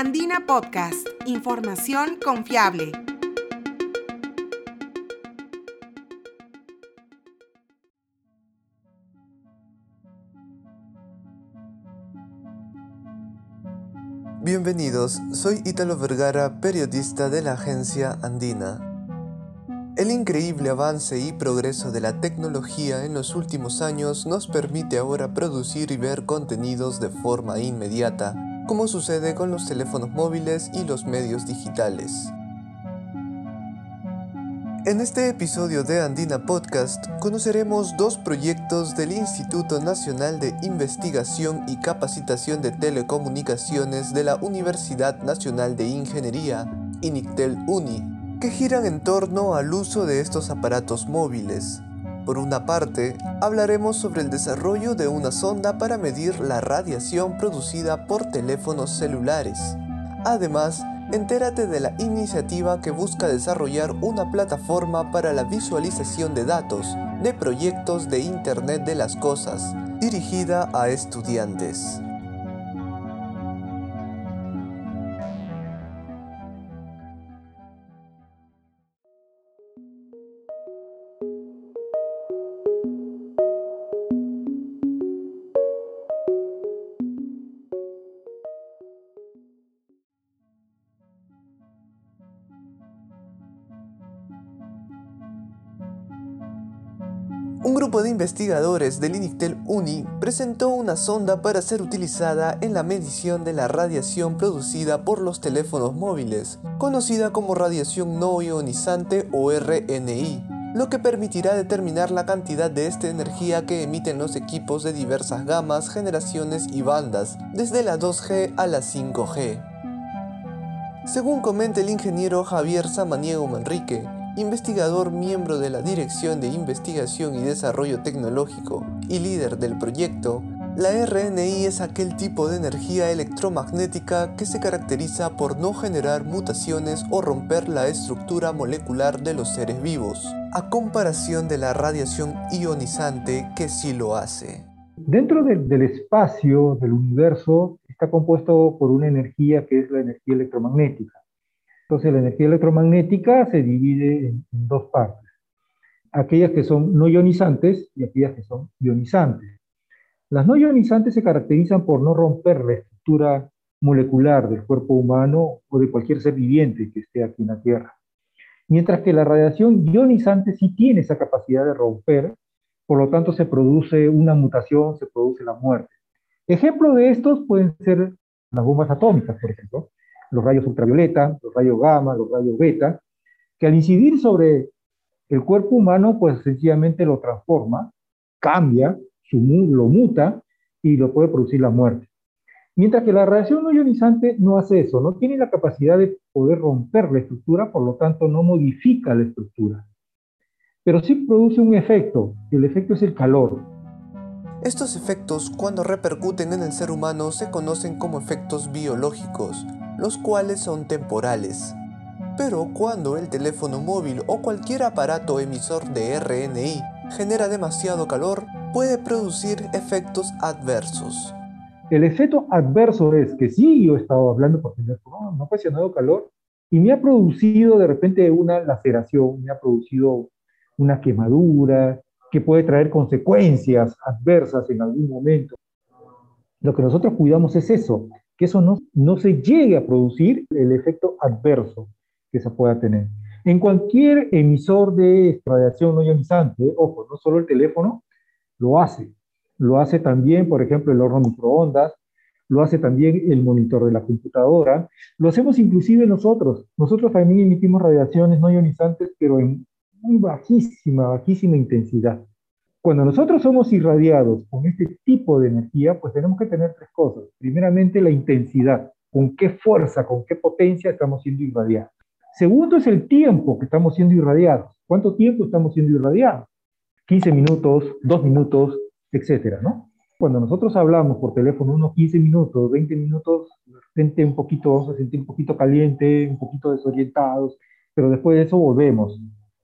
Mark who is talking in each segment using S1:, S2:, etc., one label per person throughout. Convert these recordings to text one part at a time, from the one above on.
S1: Andina Podcast, información confiable.
S2: Bienvenidos, soy Ítalo Vergara, periodista de la agencia Andina. El increíble avance y progreso de la tecnología en los últimos años nos permite ahora producir y ver contenidos de forma inmediata, como sucede con los teléfonos móviles y los medios digitales. En este episodio de Andina Podcast conoceremos dos proyectos del Instituto Nacional de Investigación y Capacitación de Telecomunicaciones de la Universidad Nacional de Ingeniería, INICTEL UNI, que giran en torno al uso de estos aparatos móviles. Por una parte, hablaremos sobre el desarrollo de una sonda para medir la radiación producida por teléfonos celulares. Además, entérate de la iniciativa que busca desarrollar una plataforma para la visualización de datos de proyectos de Internet de las Cosas, dirigida a estudiantes. Grupo de investigadores del INICTEL UNI presentó una sonda para ser utilizada en la medición de la radiación producida por los teléfonos móviles, conocida como radiación no ionizante o RNI, lo que permitirá determinar la cantidad de esta energía que emiten los equipos de diversas gamas, generaciones y bandas, desde la 2G a la 5G. Según comenta el ingeniero Javier Samaniego Manrique, investigador miembro de la Dirección de Investigación y Desarrollo Tecnológico y líder del proyecto, la RNI es aquel tipo de energía electromagnética que se caracteriza por no generar mutaciones o romper la estructura molecular de los seres vivos, a comparación de la radiación ionizante que sí lo hace.
S3: Dentro del, espacio del universo está compuesto por una energía que es la energía electromagnética. Entonces la energía electromagnética se divide en, dos partes. Aquellas que son no ionizantes y aquellas que son ionizantes. Las no ionizantes se caracterizan por no romper la estructura molecular del cuerpo humano o de cualquier ser viviente que esté aquí en la Tierra. Mientras que la radiación ionizante sí tiene esa capacidad de romper, por lo tanto se produce una mutación, se produce la muerte. Ejemplos de estos pueden ser las bombas atómicas, por ejemplo los rayos ultravioleta, los rayos gamma, los rayos beta, que al incidir sobre el cuerpo humano, pues sencillamente lo transforma, cambia, su, lo muta y lo puede producir la muerte. Mientras que la radiación no ionizante no hace eso, no tiene la capacidad de poder romper la estructura, por lo tanto no modifica la estructura. Pero sí produce un efecto, el efecto es el calor.
S2: Estos efectos, cuando repercuten en el ser humano, se conocen como efectos biológicos, los cuales son temporales. Pero cuando el teléfono móvil o cualquier aparato emisor de RNI genera demasiado calor, puede producir efectos adversos.
S3: El efecto adverso es que sí, yo he estado hablando por teléfono, no ha ocasionado calor y me ha producido de repente una laceración, me ha producido una quemadura que puede traer consecuencias adversas en algún momento. Lo que nosotros cuidamos es eso, que eso no, no se llegue a producir el efecto adverso que se pueda tener. En cualquier emisor de radiación no ionizante, ojo, no solo el teléfono, lo hace. Lo hace también, por ejemplo, el horno microondas, lo hace también el monitor de la computadora, lo hacemos inclusive nosotros. Nosotros también emitimos radiaciones no ionizantes, pero en muy bajísima, bajísima intensidad. Cuando nosotros somos irradiados con este tipo de energía, pues tenemos que tener tres cosas. Primeramente, la intensidad, con qué fuerza, con qué potencia estamos siendo irradiados. Segundo es el tiempo que estamos siendo irradiados. ¿Cuánto tiempo estamos siendo irradiados? 15 minutos, 2 minutos, etcétera, ¿no? Cuando nosotros hablamos por teléfono unos 15 minutos, 20 minutos, de un poquito, vamos a sentir un poquito caliente, un poquito desorientados, pero después de eso volvemos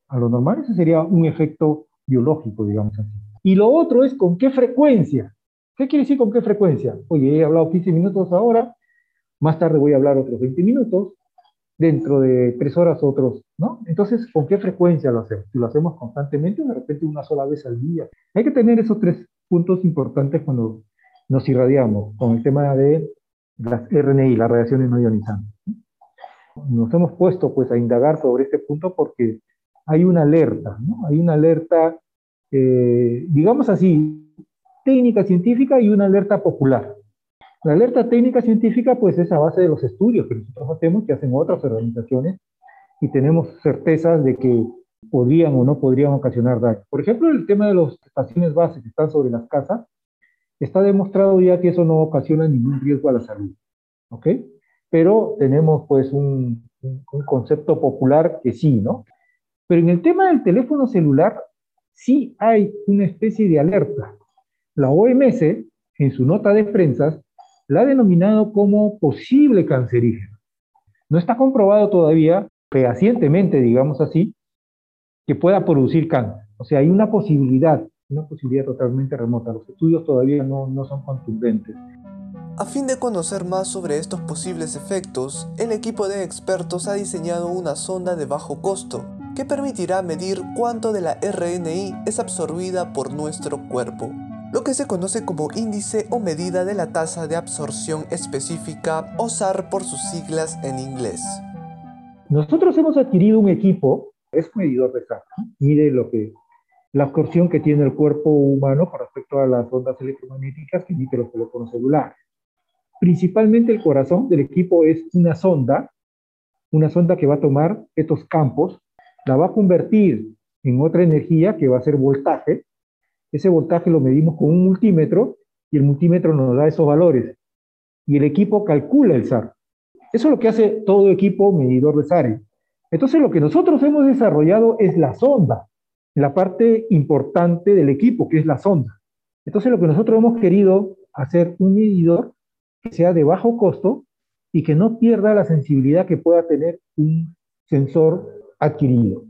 S3: a lo normal. Ese sería un efecto biológico, digamos así. Y lo otro es con qué frecuencia. ¿Qué quiere decir con qué frecuencia? Oye, he hablado 15 minutos ahora, más tarde voy a hablar otros 20 minutos, dentro de tres horas otros, ¿no? Entonces, ¿con qué frecuencia lo hacemos? Si lo hacemos constantemente, de repente una sola vez al día. Hay que tener esos tres puntos importantes cuando nos irradiamos con el tema de las RNI, las radiaciones no ionizantes. Nos hemos puesto pues a indagar sobre este punto porque hay una alerta, ¿no? Hay una alerta, eh, digamos así, técnica científica y una alerta popular. La alerta técnica científica, pues, es a base de los estudios que nosotros hacemos, que hacen otras organizaciones, y tenemos certezas de que podrían o no podrían ocasionar daño. Por ejemplo, el tema de las estaciones base que están sobre las casas, está demostrado ya que eso no ocasiona ningún riesgo a la salud. ¿Ok? Pero tenemos, pues, un, un concepto popular que sí, ¿no? Pero en el tema del teléfono celular, sí hay una especie de alerta. La OMS, en su nota de prensa, la ha denominado como posible cancerígeno. No está comprobado todavía, fehacientemente, digamos así, que pueda producir cáncer. O sea, hay una posibilidad, una posibilidad totalmente remota. Los estudios todavía no, no son contundentes.
S2: A fin de conocer más sobre estos posibles efectos, el equipo de expertos ha diseñado una sonda de bajo costo que permitirá medir cuánto de la RNI es absorbida por nuestro cuerpo lo que se conoce como índice o medida de la tasa de absorción específica o SAR por sus siglas en inglés.
S3: Nosotros hemos adquirido un equipo, es un medidor de SAR, mide lo que, la absorción que tiene el cuerpo humano con respecto a las ondas electromagnéticas que emiten los teléfonos celulares. Principalmente el corazón del equipo es una sonda, una sonda que va a tomar estos campos, la va a convertir en otra energía que va a ser voltaje, ese voltaje lo medimos con un multímetro y el multímetro nos da esos valores. Y el equipo calcula el SAR. Eso es lo que hace todo equipo medidor de SAR. Entonces lo que nosotros hemos desarrollado es la sonda, la parte importante del equipo, que es la sonda. Entonces lo que nosotros hemos querido hacer un medidor que sea de bajo costo y que no pierda la sensibilidad que pueda tener un sensor adquirido.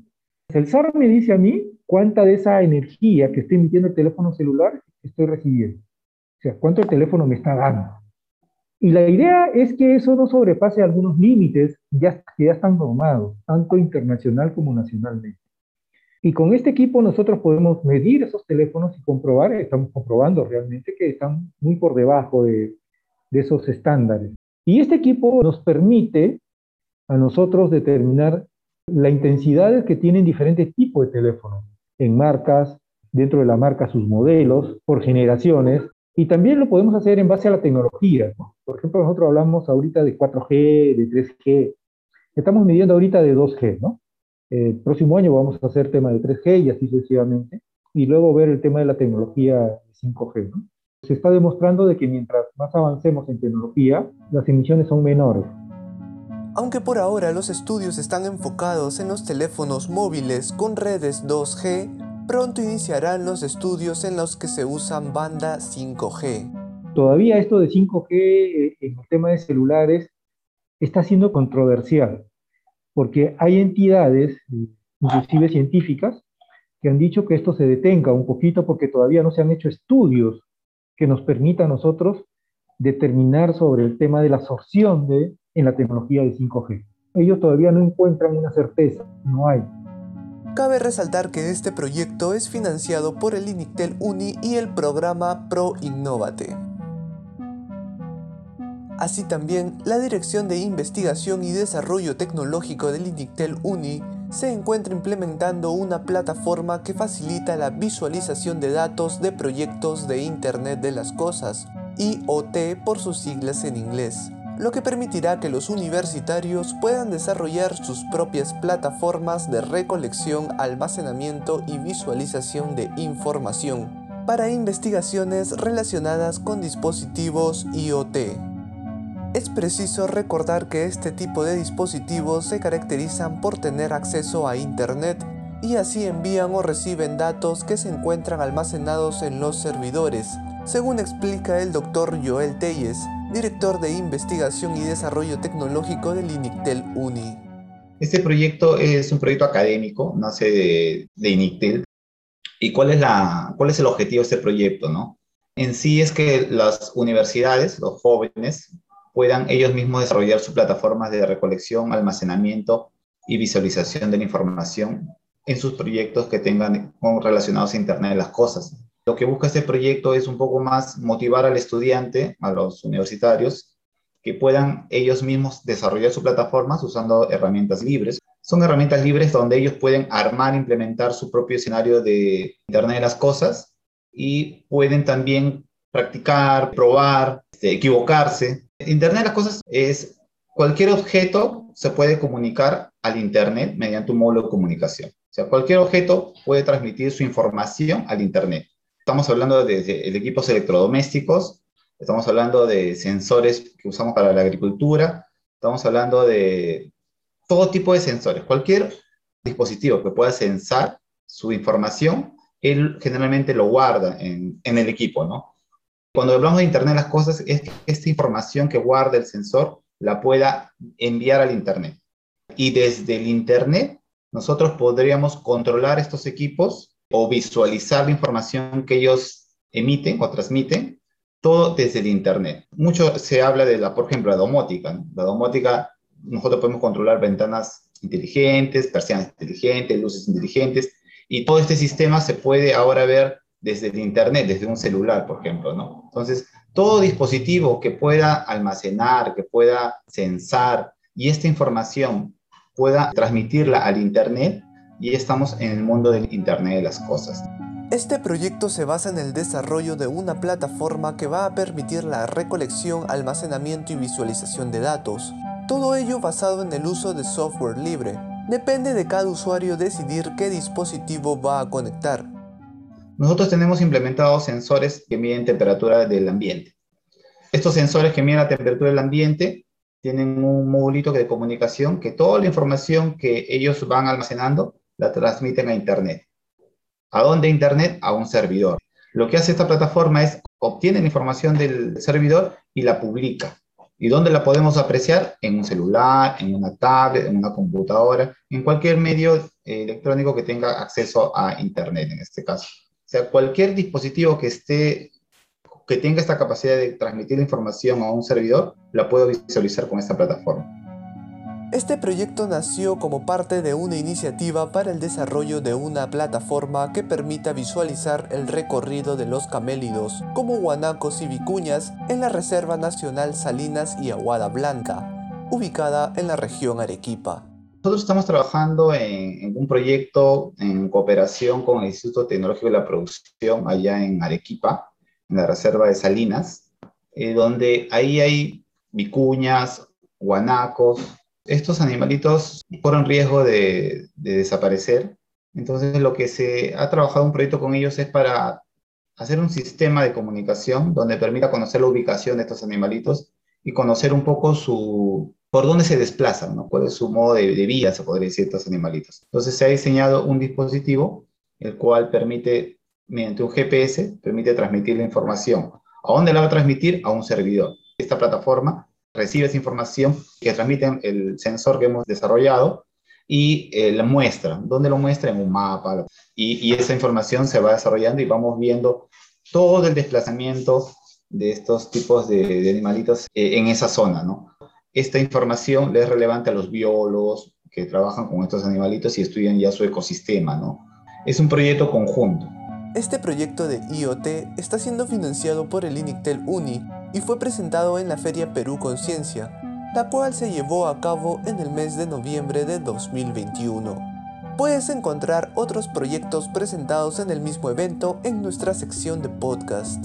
S3: El SAR me dice a mí cuánta de esa energía que está emitiendo el teléfono celular estoy recibiendo. O sea, cuánto el teléfono me está dando. Y la idea es que eso no sobrepase algunos límites ya, que ya están normados, tanto internacional como nacionalmente. Y con este equipo nosotros podemos medir esos teléfonos y comprobar, estamos comprobando realmente que están muy por debajo de, de esos estándares. Y este equipo nos permite a nosotros determinar la intensidad que tienen diferentes tipos de teléfonos en marcas, dentro de la marca sus modelos, por generaciones, y también lo podemos hacer en base a la tecnología. Por ejemplo, nosotros hablamos ahorita de 4G, de 3G, estamos midiendo ahorita de 2G, ¿no? El próximo año vamos a hacer tema de 3G y así sucesivamente, y luego ver el tema de la tecnología 5G, ¿no? Se está demostrando de que mientras más avancemos en tecnología, las emisiones son menores.
S2: Aunque por ahora los estudios están enfocados en los teléfonos móviles con redes 2G, pronto iniciarán los estudios en los que se usan banda 5G.
S3: Todavía esto de 5G eh, en el tema de celulares está siendo controversial, porque hay entidades, inclusive científicas, que han dicho que esto se detenga un poquito porque todavía no se han hecho estudios que nos permitan a nosotros determinar sobre el tema de la absorción de en la tecnología de 5G. Ellos todavía no encuentran una certeza, no hay.
S2: Cabe resaltar que este proyecto es financiado por el INICTEL Uni y el programa Pro Innovate. Así también, la Dirección de Investigación y Desarrollo Tecnológico del INICTEL Uni se encuentra implementando una plataforma que facilita la visualización de datos de proyectos de Internet de las Cosas, IoT por sus siglas en inglés lo que permitirá que los universitarios puedan desarrollar sus propias plataformas de recolección, almacenamiento y visualización de información para investigaciones relacionadas con dispositivos IoT. Es preciso recordar que este tipo de dispositivos se caracterizan por tener acceso a Internet y así envían o reciben datos que se encuentran almacenados en los servidores, según explica el doctor Joel Telles, director de investigación y desarrollo tecnológico del INICTEL UNI.
S4: Este proyecto es un proyecto académico, nace de, de INICTEL. ¿Y cuál es, el objetivo de este proyecto? ¿no? En sí es que las universidades, los jóvenes, puedan ellos mismos desarrollar sus plataformas de recolección, almacenamiento y visualización de la información en sus proyectos que tengan relacionados a Internet de las Cosas. Lo que busca este proyecto es un poco más motivar al estudiante, a los universitarios, que puedan ellos mismos desarrollar sus plataformas usando herramientas libres. Son herramientas libres donde ellos pueden armar, implementar su propio escenario de Internet de las Cosas y pueden también practicar, probar, este, equivocarse. Internet de las Cosas es cualquier objeto se puede comunicar al Internet mediante un módulo de comunicación. O sea, cualquier objeto puede transmitir su información al Internet. Estamos hablando de, de, equipos electrodomésticos, estamos hablando de sensores que usamos para la agricultura, estamos hablando de todo tipo de sensores. Cualquier dispositivo que pueda sensar su información, él generalmente lo guarda en, en el equipo, ¿no? Cuando hablamos de Internet las cosas, es que esta información que guarda el sensor la pueda enviar al Internet. Y desde el Internet, nosotros podríamos controlar estos equipos o visualizar la información que ellos emiten o transmiten, todo desde el Internet. Mucho se habla de, la, por ejemplo, la domótica. La domótica, nosotros podemos controlar ventanas inteligentes, persianas inteligentes, luces inteligentes, y todo este sistema se puede ahora ver desde el Internet, desde un celular, por ejemplo, ¿no? Entonces, todo dispositivo que pueda almacenar, que pueda censar y esta información pueda transmitirla al Internet, y estamos en el mundo del Internet de las Cosas.
S2: Este proyecto se basa en el desarrollo de una plataforma que va a permitir la recolección, almacenamiento y visualización de datos. Todo ello basado en el uso de software libre. Depende de cada usuario decidir qué dispositivo va a conectar.
S4: Nosotros tenemos implementados sensores que miden temperatura del ambiente. Estos sensores que miden la temperatura del ambiente tienen un modulito de comunicación que toda la información que ellos van almacenando la transmiten a Internet. ¿A dónde Internet? A un servidor. Lo que hace esta plataforma es obtiene la información del servidor y la publica. ¿Y dónde la podemos apreciar? En un celular, en una tablet, en una computadora, en cualquier medio eh, electrónico que tenga acceso a Internet en este caso. O sea, cualquier dispositivo que esté que tenga esta capacidad de transmitir información a un servidor, la puedo visualizar con esta plataforma.
S2: Este proyecto nació como parte de una iniciativa para el desarrollo de una plataforma que permita visualizar el recorrido de los camélidos, como guanacos y vicuñas, en la Reserva Nacional Salinas y Aguada Blanca, ubicada en la región Arequipa.
S4: Nosotros estamos trabajando en, un proyecto en cooperación con el Instituto Tecnológico de la Producción allá en Arequipa, en la Reserva de Salinas, eh, donde ahí hay vicuñas, guanacos, estos animalitos corren riesgo de, desaparecer. Entonces lo que se ha trabajado un proyecto con ellos es para hacer un sistema de comunicación donde permita conocer la ubicación de estos animalitos y conocer un poco su, por dónde se desplazan, ¿no? cuál es su modo de, de vida, se podría decir, estos animalitos. Entonces se ha diseñado un dispositivo el cual permite, mediante un GPS, permite transmitir la información. ¿A dónde la va a transmitir? A un servidor. Esta plataforma recibe esa información que transmite el sensor que hemos desarrollado y eh, la muestra. ¿Dónde lo muestra? En un mapa. Y, esa información se va desarrollando y vamos viendo todo el desplazamiento de estos tipos de, animalitos eh, en esa zona, ¿no? Esta información le es relevante a los biólogos que trabajan con estos animalitos y estudian ya su ecosistema, ¿no? Es un proyecto conjunto.
S2: Este proyecto de IoT está siendo financiado por el INICTEL UNI y fue presentado en la Feria Perú Conciencia, la cual se llevó a cabo en el mes de noviembre de 2021. Puedes encontrar otros proyectos presentados en el mismo evento en nuestra sección de podcast.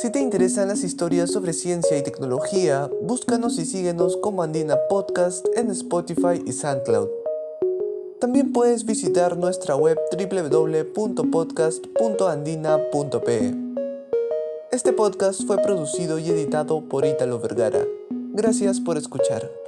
S2: Si te interesan las historias sobre ciencia y tecnología, búscanos y síguenos como Andina Podcast en Spotify y SoundCloud. También puedes visitar nuestra web www.podcast.andina.pe. Este podcast fue producido y editado por Italo Vergara. Gracias por escuchar.